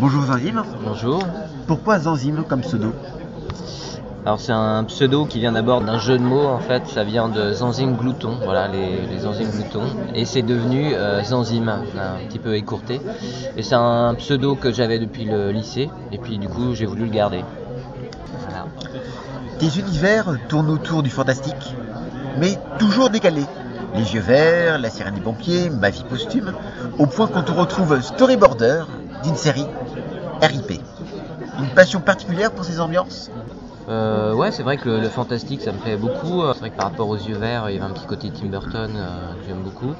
Bonjour Zanzim. Bonjour. Pourquoi Zanzim comme pseudo Alors c'est un pseudo qui vient d'abord d'un jeu de mots en fait, ça vient de Zanzim Glouton, voilà les, les Zanzim Gloutons, et c'est devenu euh, Zanzim, un petit peu écourté. Et c'est un pseudo que j'avais depuis le lycée, et puis du coup j'ai voulu le garder. Voilà. Tes univers tournent autour du fantastique, mais toujours décalés. Les yeux verts, la sirène des pompiers, ma vie posthume, au point qu'on te retrouve storyboarder d'une série RIP. Une passion particulière pour ces ambiances? Euh, ouais, c'est vrai que le, le fantastique, ça me plaît beaucoup. C'est vrai que par rapport aux yeux verts, il y avait un petit côté Tim Burton euh, que j'aime beaucoup.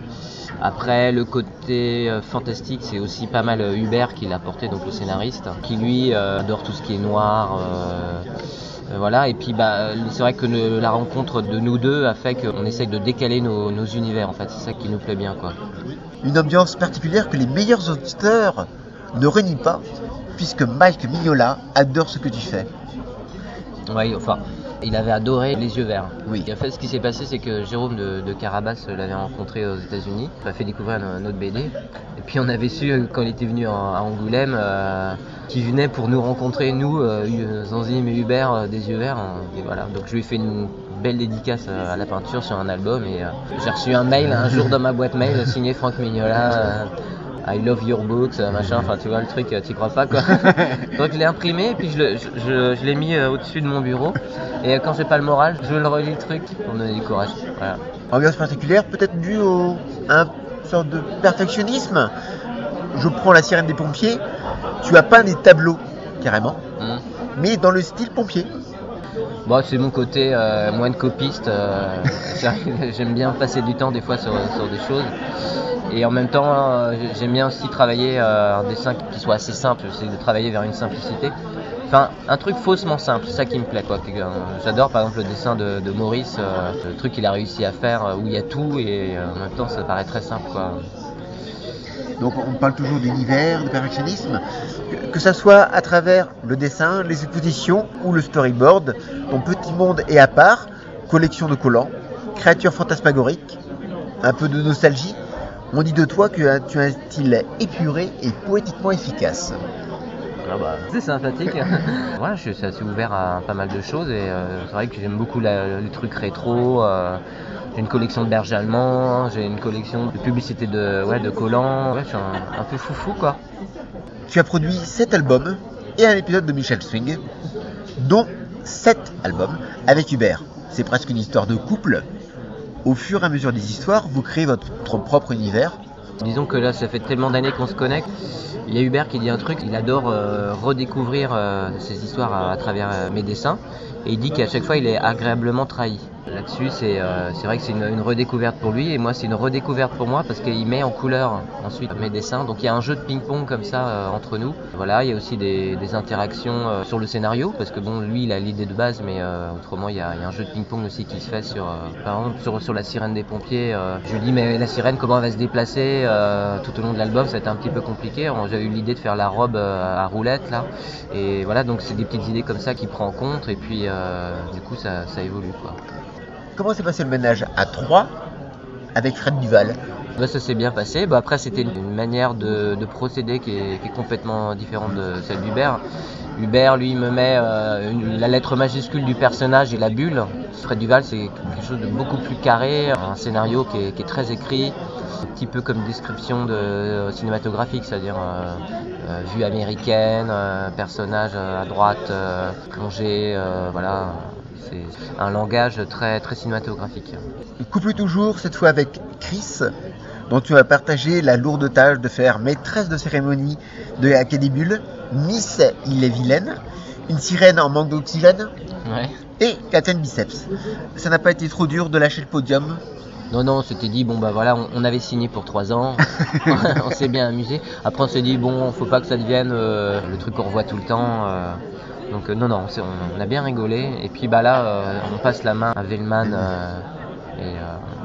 Après, le côté euh, fantastique, c'est aussi pas mal Hubert qui l'a porté, donc le scénariste, qui lui adore tout ce qui est noir. voilà, et puis bah, c'est vrai que le- la rencontre de nous deux a fait qu'on essaye de décaler nos, nos univers, en fait, c'est ça qui nous plaît bien, quoi. Une ambiance particulière que les meilleurs auditeurs ne renient pas, puisque Mike Mignola adore ce que tu fais. Ouais, enfin, il avait adoré les yeux verts. Oui. Et en fait, ce qui s'est passé, c'est que Jérôme de, de Carabas l'avait rencontré aux États-Unis, m'a fait découvrir autre BD. Et puis on avait su euh, quand il était venu en- à Angoulême euh, qu'il venait pour nous rencontrer, nous, euh, Zanzim et Hubert, euh, des yeux verts. Et voilà. Donc je lui ai fait une belle dédicace à la peinture sur un album et j'ai reçu un mail un jour dans ma boîte mail signé Franck Mignola. I love your books, euh, machin, enfin tu vois le truc, euh, t'y crois pas quoi. Donc je l'ai imprimé et puis je, le- je, je- je l'ai mis euh, au-dessus de mon bureau. Et quand j'ai pas le moral, je le relis le truc pour me donner du courage. Voilà. Ambiance particulière, peut-être due au, à un sorte de perfectionnisme. Je prends la sirène des pompiers, tu as peint des tableaux, carrément, Mm. mais dans le style pompier. Bon, c'est mon côté euh, moins de copiste. euh, J'aime bien passer du temps des fois sur, sur des choses. Et en même temps, euh, j'aime bien aussi travailler euh, un dessin qui soit assez simple. J'essaie de travailler vers une simplicité. Enfin, un truc faussement simple, c'est ça qui me plaît. quoi. Euh, J'adore par exemple le dessin de, Maurice, le truc qu'il a réussi à faire où il y a tout et en même temps ça paraît très simple. Quoi. Donc on parle toujours d'univers, de perfectionnisme, que, que ça soit à travers le dessin, les expositions ou le storyboard, ton petit monde est à part, collection de collants, créatures fantasmagoriques, un peu de nostalgie. On dit de toi que tu as un style épuré et poétiquement efficace. Ah bah, c'est sympathique. ouais, je suis assez ouvert à pas mal de choses et euh, c'est vrai que j'aime beaucoup la- les trucs rétro. euh, j'ai une collection de berges allemands, j'ai une collection de publicités de, ouais, de collants. Ouais, je suis un, un peu foufou quoi. Tu as produit 7 albums et un épisode de Michel Swing, dont 7 albums avec Hubert. C'est presque une histoire de couple. Au fur et à mesure des histoires, vous créez votre propre univers. Disons que là, ça fait tellement d'années qu'on se connecte. Il y a Hubert qui dit un truc, il adore euh, redécouvrir euh, ces histoires à, à travers euh, mes dessins. Et il dit qu'à chaque fois, il est agréablement trahi. Là-dessus, c'est euh, vrai que c'est une, une redécouverte pour lui. Et moi, c'est une redécouverte pour moi parce qu'il met en couleur ensuite mes dessins. Donc il y a un jeu de ping-pong comme ça euh, entre nous. Voilà, il y a aussi des, des interactions euh, sur le scénario. Parce que bon, lui, il a l'idée de base, mais euh, autrement, il y, a, il y a un jeu de ping-pong aussi qui se fait sur, euh, par exemple, sur, sur la sirène des pompiers. euh, je lui dis, mais la sirène, comment elle va se déplacer tout au long de l'album Ça va être un petit peu compliqué. J'avais eu l'idée de faire la robe à roulette là. Et voilà, donc c'est des petites idées comme ça qu'il prend en compte. Et puis, du coup, ça, évolue. Comment s'est passé le ménage à 3 avec Fred Duval Bah, ça s'est bien passé. Bah, après, c'était une manière de, de procéder qui est, complètement différente de celle d'Hubert. Hubert, lui, me met euh, la lettre majuscule du personnage et la bulle. Fred Duval, c'est quelque chose de beaucoup plus carré, un scénario qui est, très écrit, un petit peu comme description de, euh, cinématographique, c'est-à-dire euh, vue américaine, personnage à droite, plongé, euh, voilà. C'est un langage très, très cinématographique. Couple toujours, cette fois avec Chris, dont tu as partagé la lourde tâche de faire maîtresse de cérémonie de la Bulle, Miss Il est vilaine, une sirène en manque d'oxygène Ouais. et Captain Biceps. Ça n'a pas été trop dur de lâcher le podium Non, non, on s'était dit, bon bah voilà, on, on avait signé pour trois ans, on s'est bien amusé. Après on s'est dit, bon, faut pas que ça devienne euh, le truc qu'on revoit tout le temps. euh. Donc euh, non, non, on, a bien rigolé. Et puis bah là, euh, on passe la main à Vellman euh,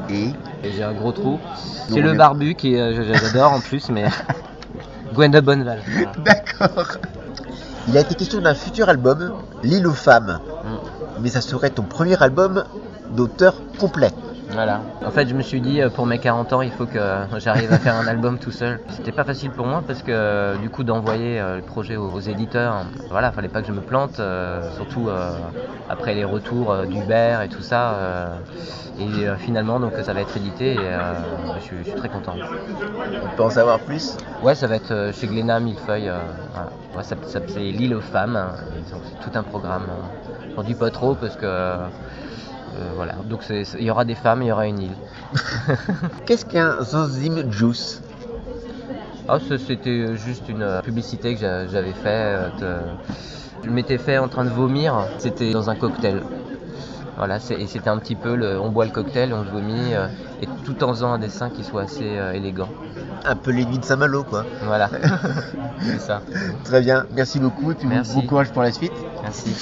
et, Et et j'ai un gros trou. C'est le barbu qui, j'adore en plus, mais Gwenda Bonneval. voilà. D'accord. Il a été question d'un futur album, L'île aux femmes. Mm. Mais ça serait ton premier album d'auteur complet. Voilà. En fait, je me suis dit, euh, pour mes 40 ans, il faut que j'arrive à faire un album tout seul. C'était pas facile pour moi parce que, euh, du coup, d'envoyer euh, le projet aux, aux éditeurs, voilà, fallait pas que je me plante, euh, surtout euh, après les retours euh, d'Uber et tout ça. et finalement, donc, ça va être édité et je, suis, je suis très content. On peut en savoir plus? Ouais, ça va être chez Glénat, Millefeuille. voilà. Ouais, ça, ça- c'est l'île aux femmes. hein, c'est tout un programme. euh, J'en dis pas trop parce que. Euh, voilà, donc il y aura des femmes, il y aura une île. Qu'est-ce qu'un Zanzim Juice? Ah, c'était juste une euh, publicité que j'a- j'avais fait. euh, Je m'étais fait en train de vomir. C'était dans un cocktail. Voilà, et c'était un petit peu le, on boit le cocktail, on vomit, et tout en faisant un dessin qui soit assez élégant. Un peu nuits de Saint-Malo, quoi. Voilà, c'est ça. Très bien, merci beaucoup et puis Merci. bon courage pour la suite. Merci.